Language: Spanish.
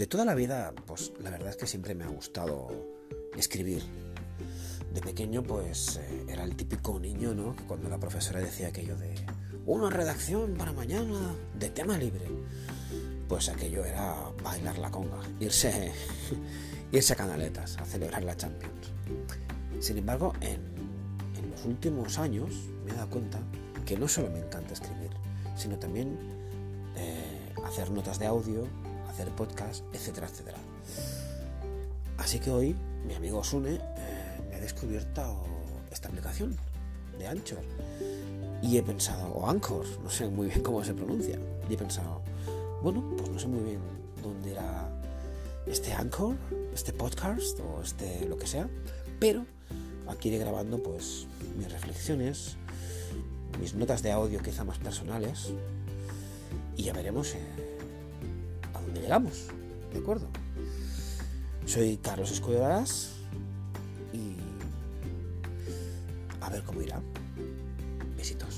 de toda la vida, pues la verdad es que siempre me ha gustado escribir. De pequeño, pues eh, era el típico niño, ¿no? Que cuando la profesora decía aquello de una redacción para mañana de tema libre, pues aquello era bailar la conga, irse, irse a canaletas, a celebrar la Champions. Sin embargo, en, en los últimos años me he dado cuenta que no solo me encanta escribir, sino también eh, hacer notas de audio, hacer podcast, etcétera, etcétera. Así que hoy mi amigo Sune eh, me ha descubierto esta aplicación de Anchor y he pensado, o Anchor, no sé muy bien cómo se pronuncia, y he pensado, bueno, pues no sé muy bien dónde era este Anchor, este podcast o este lo que sea, pero aquí iré grabando pues mis reflexiones, mis notas de audio quizá más personales y ya veremos eh, digamos, ¿de acuerdo? Soy Carlos Escodaras y a ver cómo irá. Besitos.